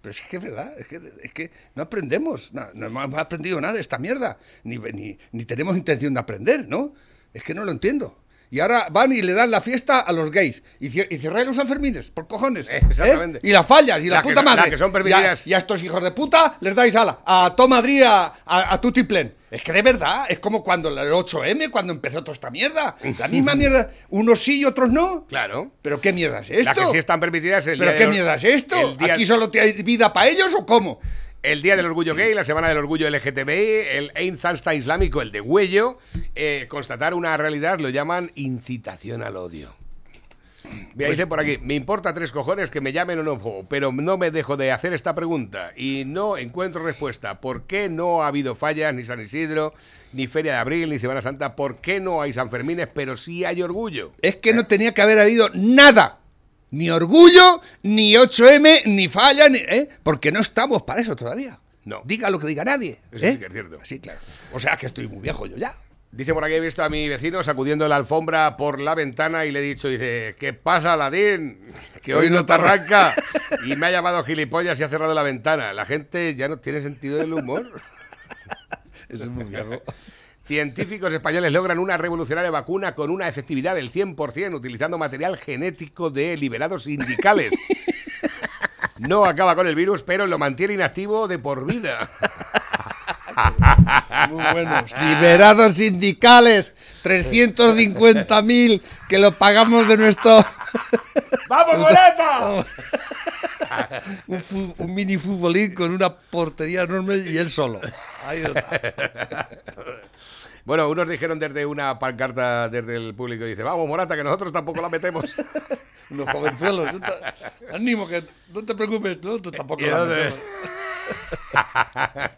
Pero es que es verdad, es que, es que no aprendemos, no, no hemos aprendido nada de esta mierda, ni, ni, ni tenemos intención de aprender, ¿no? Es que no lo entiendo. Y ahora van y le dan la fiesta a los gays. Y, cier- y cerráis los Sanfermines, por cojones. ¿eh? Exactamente. Y las fallas, y la, puta madre. la que son permitidas. Y a, y a estos hijos de puta les dais ala. A Tom Madrid, a, a, a Tutiplen. Es que de verdad, es como cuando el 8M, cuando empezó toda esta mierda. La misma mierda. Unos sí y otros no. Claro. ¿Pero qué mierda es esto? La que sí están permitidas el ¿Pero día qué del- mierda es esto? día- ¿Aquí solo hay vida para ellos o cómo? El Día del Orgullo Gay, la Semana del Orgullo LGTBI, el Ein Islámico, el de Huello, eh, constatar una realidad lo llaman incitación al odio. Mira, dice por aquí, me importa tres cojones que me llamen o no, pero no me dejo de hacer esta pregunta y no encuentro respuesta. ¿Por qué no ha habido fallas ni San Isidro, ni Feria de Abril, ni Semana Santa? ¿Por qué no hay San Fermines, pero sí hay orgullo? Es que no tenía que haber habido nada. Ni orgullo, ni 8M, ni falla, ni, ¿eh? porque no estamos para eso todavía. No. Diga lo que diga nadie. Eso ¿eh? sí que es cierto. Sí, claro. O sea que estoy muy viejo yo ya. Dice por aquí, he visto a mi vecino sacudiendo la alfombra por la ventana y le he dicho, dice, ¿qué pasa, Aladín? Que hoy no te arranca. Y me ha llamado gilipollas y ha cerrado la ventana. La gente ya no tiene sentido del humor. Eso es muy viejo. Científicos españoles logran una revolucionaria vacuna con una efectividad del 100% utilizando material genético de liberados sindicales. No acaba con el virus, pero lo mantiene inactivo de por vida. Muy buenos. Liberados sindicales, 350.000 que lo pagamos de nuestro... ¡Vamos, boleta! un, un mini futbolín con una portería enorme y él solo. Ahí está. Bueno, unos dijeron desde una pancarta desde el público, dice, vamos, Morata, que nosotros tampoco la metemos. Unos jovenzuelos. Animo, que no te preocupes, tú, tú tampoco. ¿Y la metemos.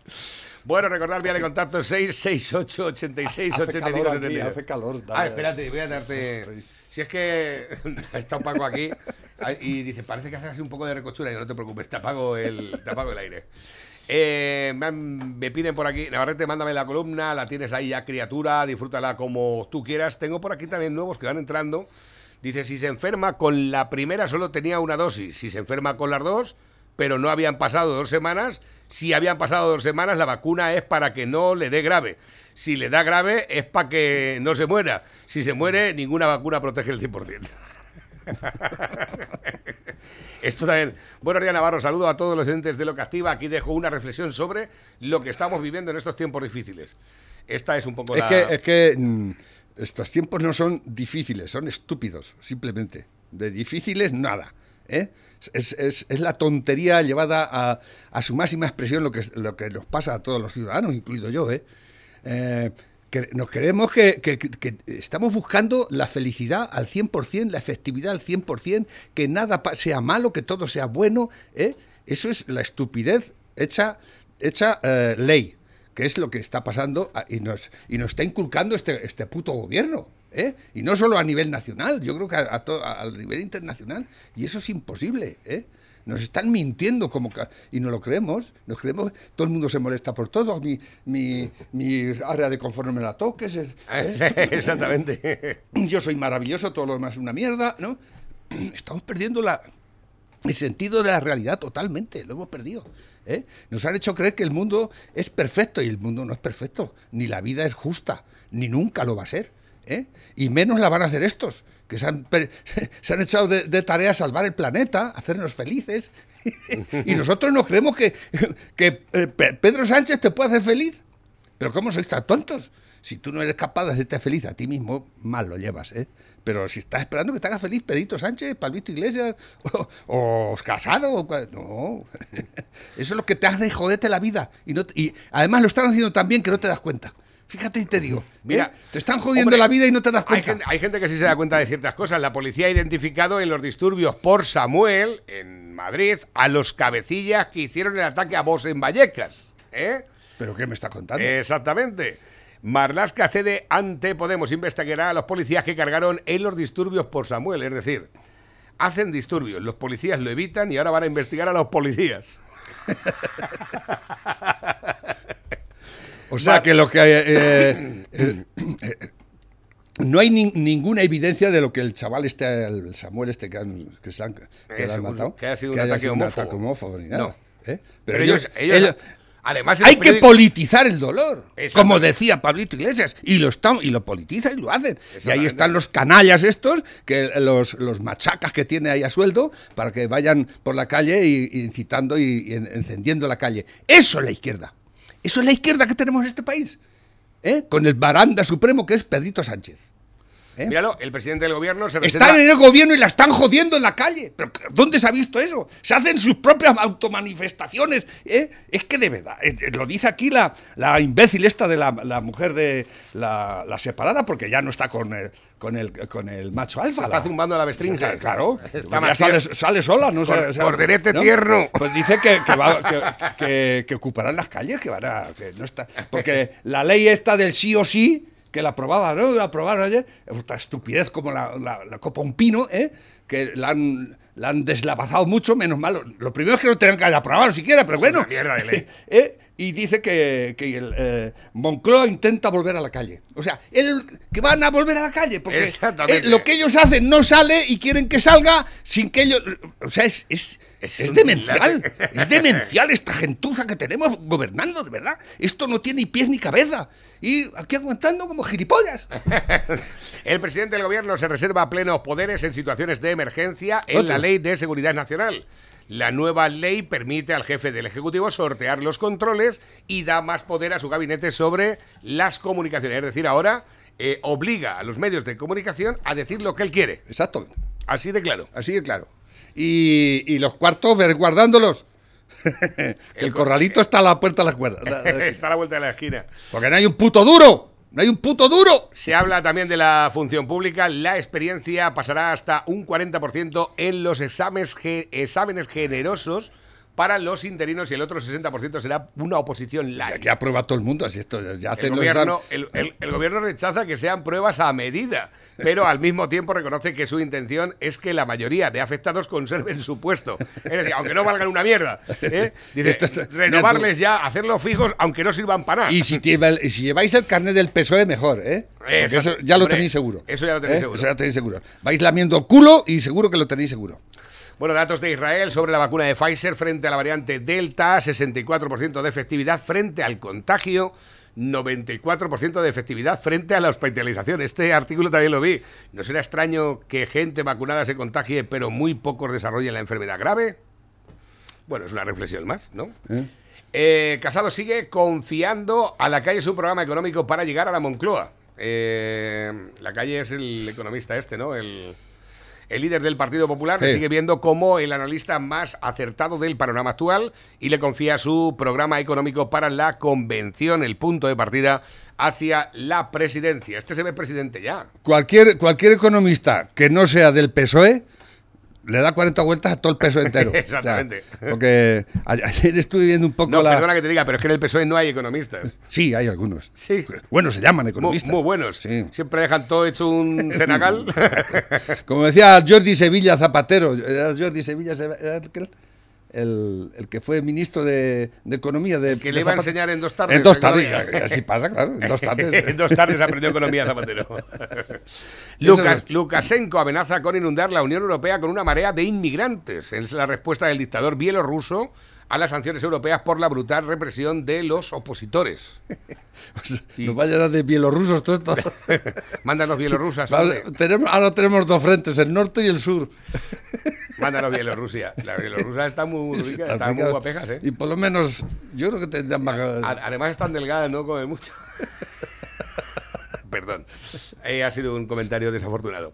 bueno, recordar vía de contacto 668 86 Hace 85 calor aquí, 72. hace calor, Ah, dale. espérate, voy a darte... Si es que está un Paco aquí ay, y dice, parece que hace así un poco de recochura. Y yo, no te preocupes, te apago el, te apago el aire. Eh, me, piden por aquí, Navarrete, mándame la columna, la tienes ahí ya, criatura, disfrútala como tú quieras. Tengo por aquí también nuevos que van entrando. Dice, si se enferma con la primera solo tenía una dosis, si se enferma con las dos, pero no habían pasado dos semanas, si habían pasado dos semanas, la vacuna es para que no le dé grave. Si le da grave es para que no se muera. Si se muere, ninguna vacuna protege el 100%. Esto también. Buenos días, Navarro. Saludo a todos los oyentes de Lo que Activa. Aquí dejo una reflexión sobre lo que estamos viviendo en estos tiempos difíciles. Esta es un poco Es la... que, es que mm, estos tiempos no son difíciles, son estúpidos, simplemente. De difíciles, nada. ¿eh? Es, es- es la tontería llevada a, a su máxima expresión lo que, lo que nos pasa a todos los ciudadanos, incluido yo. ¿eh? Eh, nos creemos que, que- estamos buscando la felicidad al 100%, la efectividad al 100%, que nada sea malo, que todo sea bueno. ¿eh? Eso es la estupidez hecha, hecha eh, ley que es lo que está pasando a- y nos, y nos está inculcando este, este puto gobierno. ¿eh? Y no solo a nivel nacional, yo creo que a, a to- a- nivel internacional. Y eso es imposible. ¿eh? Nos están mintiendo como y no lo creemos. Nos creemos, todo el mundo se molesta por todo. Mi, mi, mi área de confort no me la toques. es- ¿eh? Exactamente. Yo soy maravilloso, todo lo demás es una mierda. ¿no? Estamos perdiendo la, el sentido de la realidad totalmente, lo hemos perdido. ¿eh? Nos han hecho creer que el mundo es perfecto y el mundo no es perfecto, ni la vida es justa, ni nunca lo va a ser. ¿eh? Y menos la van a hacer estos, que se han, se han echado de, tarea salvar el planeta, hacernos felices. y nosotros nos creemos que, que eh, Pe- Pedro Sánchez te puede hacer feliz. Pero ¿cómo sois tan tontos? Si tú no eres capaz de hacerte feliz a ti mismo, mal lo llevas, ¿eh? Pero si estás esperando que te haga feliz Pedrito Sánchez, Palvito Iglesias, o, Casado, o no. Eso es lo que te hace joderte la vida. Y, no, y además lo están haciendo tan bien que no te das cuenta. Fíjate y te digo. Mira, Mira, te están jodiendo hombre, la vida y no te das Hay cuenta. gente, hay gente que sí se da cuenta de ciertas cosas. La policía ha identificado en los disturbios por Samuel, en Madrid, a los cabecillas que hicieron el ataque a vos en Vallecas. ¿Eh? ¿Pero qué me está contando? Exactamente. Marlaska cede ante Podemos, investigará a los policías que cargaron en los disturbios por Samuel, es decir, hacen disturbios, los policías lo evitan y ahora van a investigar a los policías. O sea que lo que eh, eh, eh, eh, no hay ni- ninguna evidencia de lo que el chaval este, el Samuel este que, han, que se han, que matado, que ha sido un ataque homófobo. ataque homófobo ni nada. No. ¿eh? Pero, ellos, ellos- ellos- además, hay que politizar el dolor, como decía Pablito Iglesias, y lo están y lo politizan y lo hacen. Y ahí están los canallas estos, que los, los machacas que tiene ahí a sueldo, para que vayan por la calle y, y incitando y, y en- encendiendo la calle. Eso es la izquierda. Eso es la izquierda que tenemos en este país. ¿eh? Con el baranda supremo que es Pedrito Sánchez. ¿Eh? Míralo, el presidente del gobierno se. Están en el gobierno y la están jodiendo en la calle. ¿Pero dónde se ha visto eso? Se hacen sus propias automanifestaciones. ¿eh? Es que de verdad, eh, eh, lo dice aquí la, la imbécil esta de la, la mujer de la, separada, porque ya no está con el, con el, con el macho alfa. Está la- zumbando a la bestringe. Claro, Claro, Está Pues ya sale, sola, ¿no? Cor- O sea, corderete ¿no? tierno. Pues dice que, que, va- que- que- que ocuparán las calles, que van a. que no está, porque la ley esta del sí o sí, que la aprobaba, ¿no? La aprobaron ayer, otra estupidez como la, la- la copa un pino, ¿eh? Que la han, la han deslavazado mucho, menos mal. Lo primero es que no tenían que haber aprobado siquiera, pero bueno. una mierda de ley. ¿eh? Y dice que, que el, eh, Moncloa intenta volver a la calle. O sea, el, que van a volver a la calle, porque eh, lo que ellos hacen no sale y quieren que salga sin que ellos... O sea, es, es, Es demencial. Es demencial esta gentuza que tenemos gobernando, de verdad. Esto no tiene ni pies ni cabeza. Y aquí aguantando como gilipollas. El presidente del gobierno se reserva plenos poderes en situaciones de emergencia en Otro. la Ley de Seguridad Nacional. La nueva ley permite al jefe del Ejecutivo sortear los controles y da más poder a su gabinete sobre las comunicaciones. Es decir, ahora eh, obliga a los medios de comunicación a decir lo que él quiere. Exacto. Así de claro. Así de claro. Y, y los cuartos guardándolos. El corralito está a la puerta de la cuerda. Está a la vuelta de la esquina. Porque no hay un puto duro. No hay un puto duro. Se habla también de la función pública. La experiencia pasará hasta un 40% en los exámenes, ge- exámenes generosos para los interinos y el otro 60% será una oposición O sea, light. que aprueba todo el mundo. Así esto ya El hacen los gobierno, el, el- el gobierno rechaza que sean pruebas a medida, pero al mismo tiempo reconoce que su intención es que la mayoría de afectados conserven su puesto. Es decir, aunque no valgan una mierda. ¿eh? Dice, es- renovarles ya, hacerlos fijos, aunque no sirvan para nada. Y si, el- lleváis el carnet del PSOE, mejor, ¿eh? Eso ya lo Hombre, tenéis seguro. eso ya lo tenéis ¿Eh? seguro. Eso ya lo tenéis seguro. Vais lamiendo el culo y seguro que lo tenéis seguro. Bueno, datos de Israel sobre la vacuna de Pfizer frente a la variante Delta, 64% de efectividad frente al contagio, 94% de efectividad frente a la hospitalización. Este artículo también lo vi. ¿No será extraño que gente vacunada se contagie, pero muy pocos desarrollen la enfermedad grave? Bueno, es una reflexión más, ¿no? Eh, Casado sigue confiando a la calle su programa económico para llegar a la Moncloa. Eh, la calle es el economista este, ¿no? El, el líder del Partido Popular le sigue viendo como el analista más acertado del panorama actual y le confía su programa económico para la convención, el punto de partida hacia la presidencia. Este se ve presidente ya. Cualquier, cualquier economista que no sea del PSOE le da 40 vueltas a todo el PSOE entero. Exactamente. O sea, porque ayer estuve viendo un poco No, la... perdona que te diga, pero es que en el PSOE no hay economistas. Sí, hay algunos. Sí. Bueno, se llaman economistas. muy buenos. Sí. Siempre dejan todo hecho un cenagal. Como decía Jordi Sevilla Zapatero, era Jordi Sevilla aquel, el, el que fue ministro de, de Economía de que de le iba a enseñar en dos tardes. En dos tardes, así pasa, claro, en dos tardes. en dos tardes aprendió economía Zapatero. Lucas, Lukashenko amenaza con inundar la Unión Europea con una marea de inmigrantes. Es la respuesta del dictador bielorruso a las sanciones europeas por la brutal represión de los opositores. Nos va a llenar de bielorrusos todo esto. Mándanos bielorrusas, Vale, tenemos, ahora tenemos dos frentes, el norte y el sur. Mándanos Bielorrusia. La bielorrusa está muy rica, Está está muy guapejas, ¿eh? Y por lo menos, yo creo que tendrían más... Además están delgadas, no comen mucho. Perdón. Eh, ha sido un comentario desafortunado.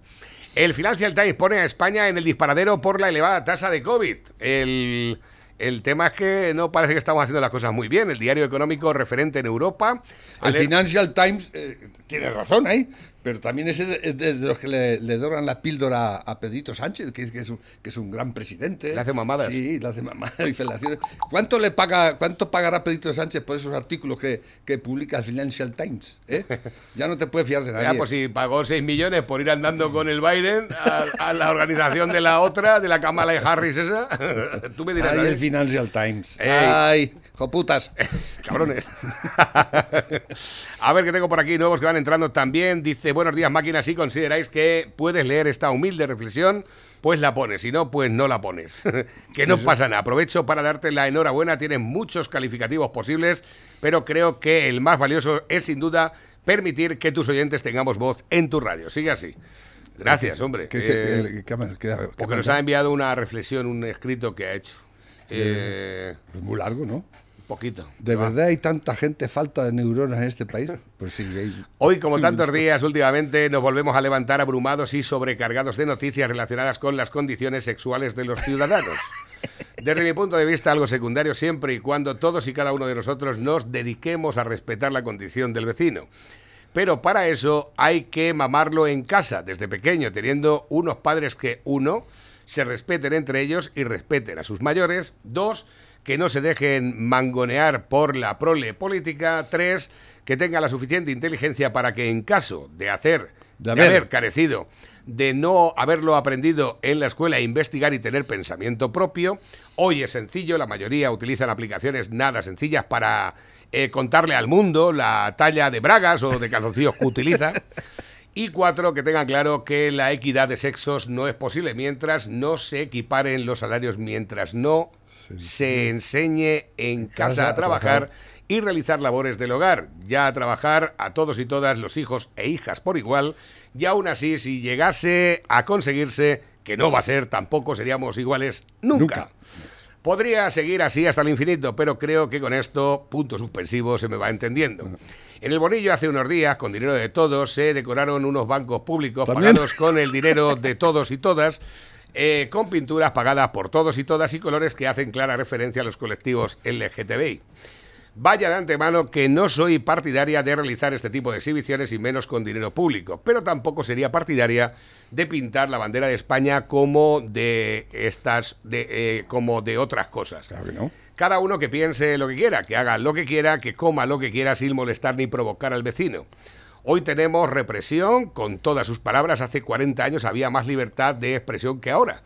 El Financial Times pone a España en el disparadero por la elevada tasa de COVID. El, el tema es que no parece que estamos haciendo las cosas muy bien. El diario económico referente en Europa. El Financial Times eh, tiene razón ahí, Pero también ese de, de- de los que le, le doran la píldora a Pedrito Sánchez, que, que es un, que es un gran presidente. Le hace mamadas. Sí, le hace mamadas y felaciones. ¿Cuánto le paga, cuánto pagará Pedrito Sánchez por esos artículos que, que publica el Financial Times? eh? Ya no te puedes fiar de nadie. Ya, pues si pagó 6 millones por ir andando con el Biden a, a la organización de la otra, de la Kamala y Harris esa, tú me dirás. Ay, ¿eh? el Financial Times. Ey. Ay, joputas. Cabrones. A ver qué tengo por aquí, nuevos que van entrando también. Dice, buenos días máquinas, si consideráis que puedes leer esta humilde reflexión, pues la pones, si no, pues no la pones. que no pasa nada. Aprovecho para darte la enhorabuena, tienes muchos calificativos posibles, pero creo que el más valioso es sin duda permitir que tus oyentes tengamos voz en tu radio. Sigue así. Gracias, hombre. Se- Eh, que- que- que- que- porque nos ha enviado una reflexión, un escrito que ha hecho. Eh, Es muy largo, ¿no? Poquito. ¿De Va. verdad hay tanta gente falta de neuronas en este país? Pues sí. hay- Hoy, como tantos días últimamente, nos volvemos a levantar abrumados y sobrecargados de noticias relacionadas con las condiciones sexuales de los ciudadanos. Desde mi punto de vista, algo secundario siempre y cuando todos y cada uno de nosotros nos dediquemos a respetar la condición del vecino. Pero para eso hay que mamarlo en casa, desde pequeño, teniendo unos padres que, uno, se respeten entre ellos y respeten a sus mayores. Dos, que no se dejen mangonear por la prole política. Tres, que tenga la suficiente inteligencia para que en caso de hacer, De haber carecido de no haberlo aprendido en la escuela, investigar y tener pensamiento propio. Hoy es sencillo, la mayoría utilizan aplicaciones nada sencillas para eh, contarle al mundo la talla de bragas o de calzoncillos que utiliza. Y cuatro, que tengan claro que la equidad de sexos no es posible mientras no se equiparen los salarios, mientras no se enseñe en casa a trabajar y realizar labores del hogar, ya a trabajar a todos y todas los hijos e hijas por igual, y aún así si llegase a conseguirse, que no va a ser, tampoco seríamos iguales nunca. Nunca. Podría seguir así hasta el infinito, pero creo que con esto, punto suspensivo, se me va entendiendo. En el Bonillo hace unos días, con dinero de todos, se decoraron unos bancos públicos ¿También? pagados con el dinero de todos y todas, eh, con pinturas pagadas por todos y todas y colores que hacen clara referencia a los colectivos LGTBI. Vaya de antemano que no soy partidaria de realizar este tipo de exhibiciones y menos con dinero público, pero tampoco sería partidaria de pintar la bandera de España como de estas, de, eh, como de otras cosas. Claro que no. Cada uno que piense lo que quiera, que haga lo que quiera, que coma lo que quiera sin molestar ni provocar al vecino. Hoy tenemos represión, con todas sus palabras, hace 40 años había más libertad de expresión que ahora.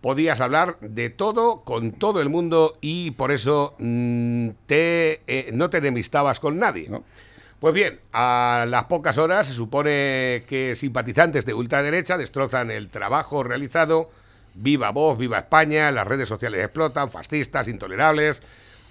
Podías hablar de todo con todo el mundo y por eso mm, te, eh, no te enemistabas con nadie. No. Pues bien, a las pocas horas se supone que simpatizantes de ultraderecha destrozan el trabajo realizado. Viva vos, viva España, las redes sociales explotan, fascistas, intolerables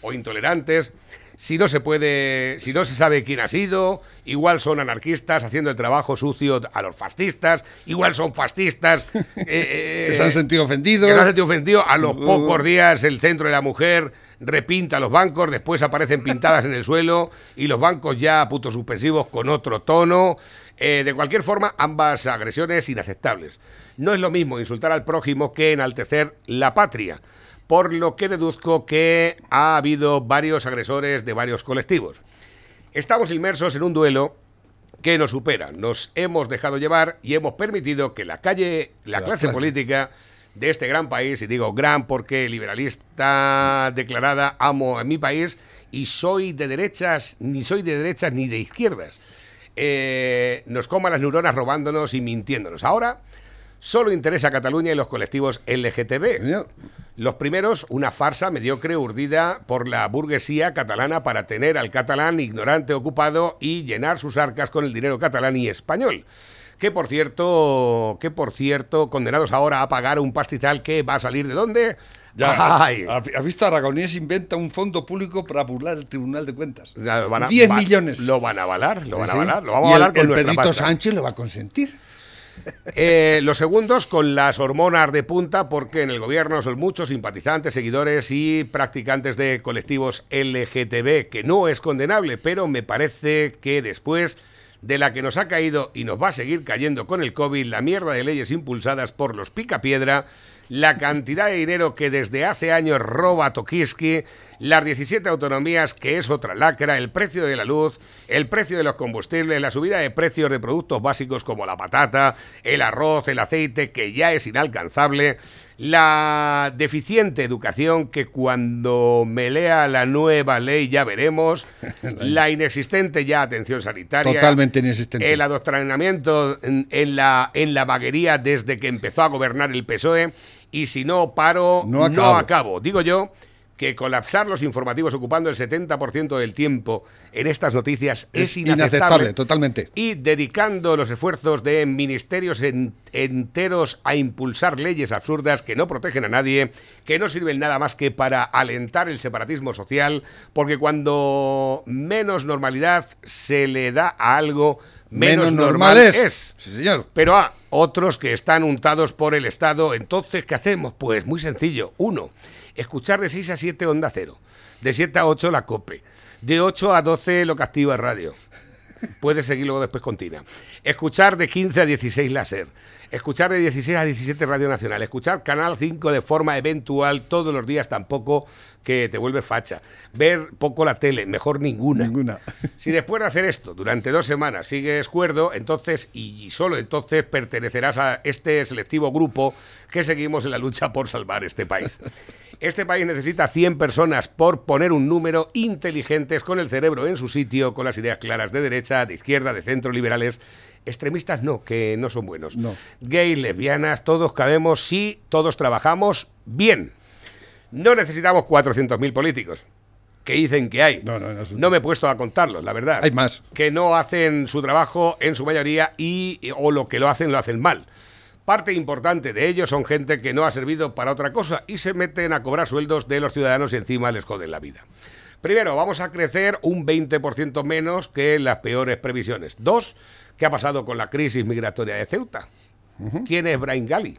o intolerantes. Si no se puede, si no se sabe quién ha sido, igual son anarquistas haciendo el trabajo sucio a los fascistas, igual son fascistas. eh, eh, Que se han sentido ofendidos. que se han sentido ofendidos. A los pocos días el centro de la mujer repinta los bancos, después aparecen pintadas en el suelo y los bancos ya putos suspensivos con otro tono. Eh, de cualquier forma, ambas agresiones inaceptables. No es lo mismo insultar al prójimo que enaltecer la patria, por lo que deduzco que ha habido varios agresores de varios colectivos. Estamos inmersos en un duelo que nos supera. Nos hemos dejado llevar y hemos permitido que la calle, la La clase clase. política de este gran país, y digo gran porque liberalista declarada, amo a mi país y soy de derechas, ni soy de derechas ni de izquierdas, eh, nos coma las neuronas robándonos y mintiéndonos. Ahora solo interesa a Cataluña y los colectivos LGTB. Los primeros, una farsa mediocre urdida por la burguesía catalana para tener al catalán ignorante ocupado y llenar sus arcas con el dinero catalán y español. Que por cierto, que por cierto, condenados ahora a pagar un pastizal que va a salir de dónde? Ya, Ay. ¿ha- ¿Has visto? Aragonés inventa un fondo público para burlar el Tribunal de Cuentas. Ya lo van a- 10 va- millones. Lo van a avalar, lo van a Sí, sí. avalar, lo vamos a avalar el, con el Pedrito. Sánchez lo va a consentir. Eh, los segundos con las hormonas de punta, porque en el gobierno son muchos simpatizantes, seguidores y practicantes de colectivos LGTB, que no es condenable, pero me parece que después de la que nos ha caído y nos va a seguir cayendo con el COVID, la mierda de leyes impulsadas por los picapiedra, la cantidad de dinero que desde hace años roba Tokiski, las 17 autonomías, que es otra lacra, el precio de la luz, el precio de los combustibles, la subida de precios de productos básicos como la patata, el arroz, el aceite, que ya es inalcanzable, la deficiente educación que cuando me lea la nueva ley ya veremos, la inexistente ya atención sanitaria, Totalmente inexistente. el adoctrinamiento en, en la, en la vaguería desde que empezó a gobernar el PSOE y si no paro, No no acabo. acabo. Digo yo que colapsar los informativos ocupando el 70% del tiempo en estas noticias es, Es inaceptable. inaceptable, totalmente. Y dedicando los esfuerzos de ministerios en- enteros a impulsar leyes absurdas que no protegen a nadie, que no sirven nada más que para alentar el separatismo social, porque cuando menos normalidad se le da a algo, menos, normal es. Sí, señor. Pero a otros que están untados por el Estado, entonces, ¿qué hacemos? Pues muy sencillo. Uno, escuchar de 6 a 7 Onda Cero, de 7 a 8 la COPE, de 8 a 12 lo que activa radio. Puedes seguir luego después con Tina. Escuchar de 15 a 16 la SER. Escuchar de 16 a 17 Radio Nacional. Escuchar Canal 5 de forma eventual todos los días tampoco que te vuelve facha. Ver poco la tele, mejor ninguna. Ninguna. Si después de hacer esto durante dos semanas sigues cuerdo, entonces y solo entonces pertenecerás a este selectivo grupo que seguimos en la lucha por salvar este país. Este país necesita 100 personas por poner un número inteligentes con el cerebro en su sitio, con las ideas claras de derecha, de izquierda, de centro, liberales. Extremistas no, que no son buenos. No. Gay, lesbianas, todos cabemos si todos trabajamos bien. No necesitamos 400.000 políticos, que dicen que hay. No, no, no No me he puesto a contarlos, la verdad. Hay más. Que no hacen su trabajo en su mayoría y o lo que lo hacen lo hacen mal. Parte importante de ellos son gente que no ha servido para otra cosa y se meten a cobrar sueldos de los ciudadanos y encima les joden la vida. Primero, vamos a crecer un 20% menos que las peores previsiones. Dos, ¿qué ha pasado con la crisis migratoria de Ceuta? ¿Quién es Brian Gali?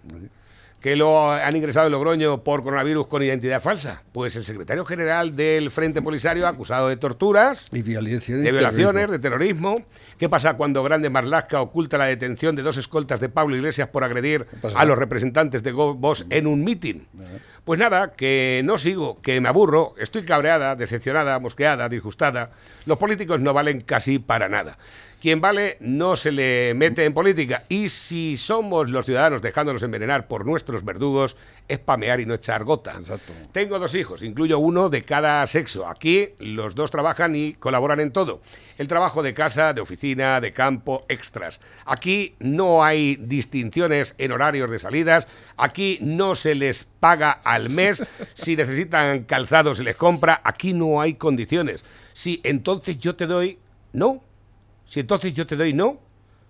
Que lo han ingresado en Logroño por coronavirus con identidad falsa? Pues el secretario general del Frente Polisario acusado de torturas, Y violencia de violaciones, de terrorismo. ¿Qué pasa cuando Grande Marlasca oculta la detención de dos escoltas de Pablo Iglesias por agredir a los representantes de Vox en un mitin? Pues nada, que no sigo, que me aburro, estoy cabreada, decepcionada, mosqueada, disgustada. Los políticos no valen casi para nada. Quien vale no se le mete en política y si somos los ciudadanos dejándonos envenenar por nuestros verdugos, es pamear y no echar gota. Exacto. Tengo dos hijos, incluyo uno de cada sexo. Aquí los dos trabajan y colaboran en todo. El trabajo de casa, de oficina, de campo, extras. Aquí no hay distinciones en horarios de salidas. Aquí no se les paga al mes. Si necesitan calzado se les compra. Aquí no hay condiciones. Si entonces yo te doy, no. Si entonces yo te doy, no.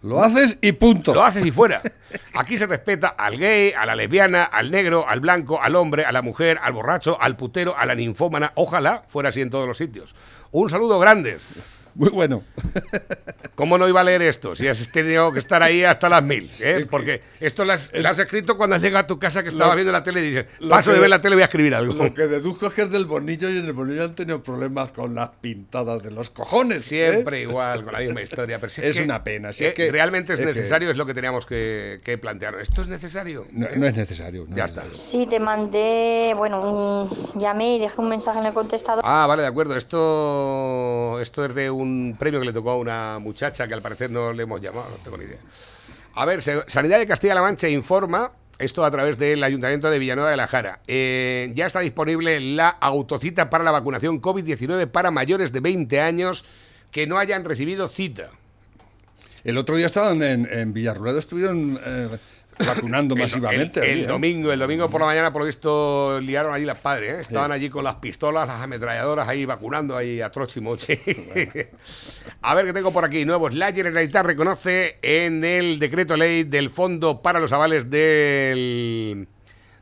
Lo haces y punto. Lo haces y fuera. Aquí se respeta al gay, a la lesbiana, al negro, al blanco, al hombre, a la mujer, al borracho, al putero, a la ninfómana. Ojalá fuera así en todos los sitios. Un saludo grandes. Muy bueno. ¿Cómo no iba a leer esto? Si has tenido que estar ahí hasta las mil. ¿eh? Porque esto lo has, lo has escrito cuando has llegado a tu casa que estaba Lo- viendo la tele y dices, paso de que- ver la tele voy a escribir algo. Lo que deduzco es que es del Bonillo y en el Bonillo han tenido problemas con las pintadas de los cojones. ¿eh? Siempre igual, con la misma historia. Pero si Es que, una pena, si eh, es que- realmente es, es que- necesario, es lo que teníamos que, que plantear. ¿Esto es necesario? No, ¿Eh? no es necesario. no Ya es está. necesario. Sí, te mandé, bueno, un- llamé y dejé un mensaje en el contestador. Ah, vale, de acuerdo. Esto, esto es de un premio que le tocó a una muchacha que al parecer no le hemos llamado, no tengo ni idea. A ver, Sanidad de Castilla-La Mancha informa, esto a través del Ayuntamiento de Villanueva de la Jara, eh, ya está disponible la autocita para la vacunación COVID-19 para mayores de 20 años que no hayan recibido cita. El otro día estaban en, en estuvieron eh, vacunando El- masivamente. El, el ¿eh? domingo, el domingo por la mañana, por lo visto, liaron allí las padres, ¿eh? Estaban allí con las pistolas, las ametralladoras ahí vacunando ahí a troche y moche. a ver qué tengo por aquí. Nuevos. La Generalitat reconoce en el decreto ley del Fondo para los avales del.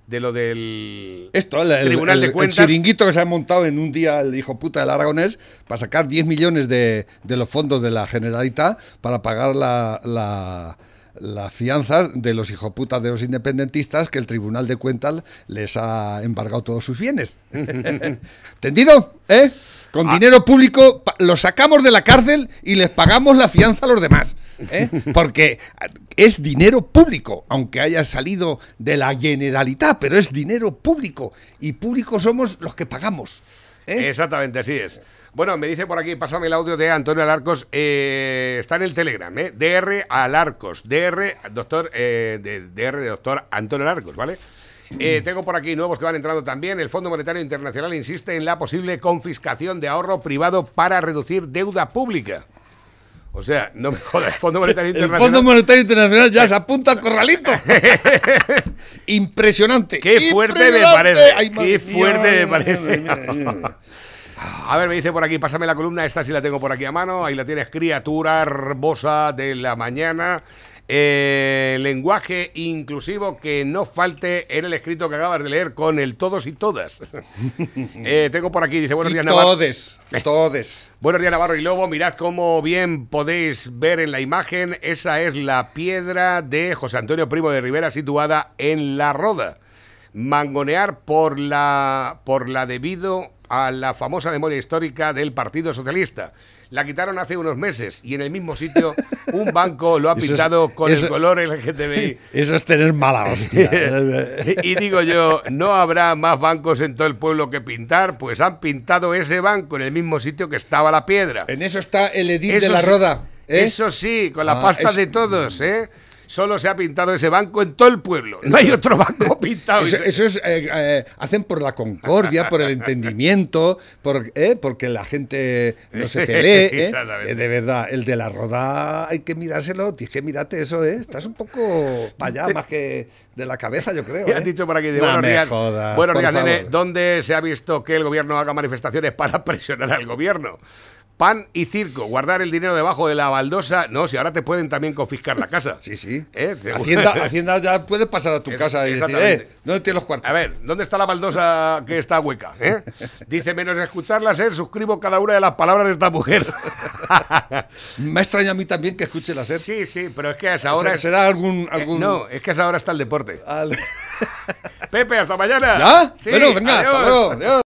de lo del. Esto, el, el- Tribunal el- de el Cuentas. chiringuito que se ha montado en un día el hijo puta del Aragonés para sacar 10 millones de, de los fondos de la Generalitat para pagar la, la- las fianzas de los hijoputas de los independentistas que el Tribunal de Cuentas les ha embargado todos sus bienes. ¿Entendido? ¿Eh? Con dinero público los sacamos de la cárcel y les pagamos la fianza a los demás. ¿eh? porque es dinero público, aunque haya salido de la Generalitat, pero es dinero público y públicos somos los que pagamos. ¿eh? Exactamente, así es. Bueno, me dice por aquí, pásame el audio de Antonio Alarcos, eh, está en el Telegram, ¿eh? DR Alarcos, DR, doctor, eh, de, DR de doctor Antonio Alarcos, ¿vale? Eh, tengo por aquí nuevos que van entrando también. El Fondo Monetario Internacional insiste en la posible confiscación de ahorro privado para reducir deuda pública. O sea, no me jodas, el Fondo Monetario El Internacional. Fondo Monetario Internacional ya se apunta al corralito. Impresionante. Qué fuerte me parece. Ay, Qué fuerte mía, me parece. A ver, me dice por aquí, pásame la columna, esta sí la tengo por aquí a mano, ahí la tienes, criatura herbosa de la mañana. Eh, lenguaje inclusivo que no falte en el escrito que acabas de leer con el todos y todas. Eh, tengo por aquí, dice, buenos Y días, Navarro. todes, todes. Buenos días, Navarro y Lobo. Mirad cómo bien podéis ver en la imagen. Esa es la piedra de José Antonio Primo de Rivera situada en La Roda. Mangonear por la, por la debido a la famosa memoria histórica del Partido Socialista. La quitaron hace unos meses y en el mismo sitio un banco lo ha Eso es- pintado con eso- el color LGTBI. Eso es tener mala hostia. y digo yo, ¿no habrá más bancos en todo el pueblo que pintar? Pues han pintado ese banco en el mismo sitio que estaba la piedra. en eso está el edil de la sí- roda. ¿eh? Eso sí, con la Ah, pasta es- de todos, ¿eh? Solo se ha pintado ese banco en todo el pueblo. No hay otro banco pintado. Eso, eso es, eh, eh, hacen por la concordia, por el entendimiento, por, eh, porque la gente no se pelee. eh. De verdad, el de la roda hay que mirárselo. Dije, mírate eso, ¿eh? Estás un poco para allá, más que de la cabeza, yo creo. ¿eh? han dicho por aquí, de No buenos días, jodas, buenos días, nene. ¿dónde se ha visto que el gobierno haga manifestaciones para presionar al gobierno? Pan y circo, guardar el dinero debajo de la baldosa. No, si ahora te pueden también confiscar la casa. Sí, sí. ¿Eh? Hacienda, Hacienda ya puede pasar a tu Es- casa y decir, eh, ¿dónde tienes los cuartos? A ver, ¿dónde está la baldosa que está hueca? eh? Dice, menos escucharla ser, suscribo cada una de las palabras de esta mujer. Me extraña a mí también que escuche la SER. sí, sí, pero es que a esa hora... es- ¿Será algún...? algún... no, es que a esa hora está el deporte. Al- Pepe, hasta mañana. ¿Ya? Sí, bueno, venga, hasta luego. adiós.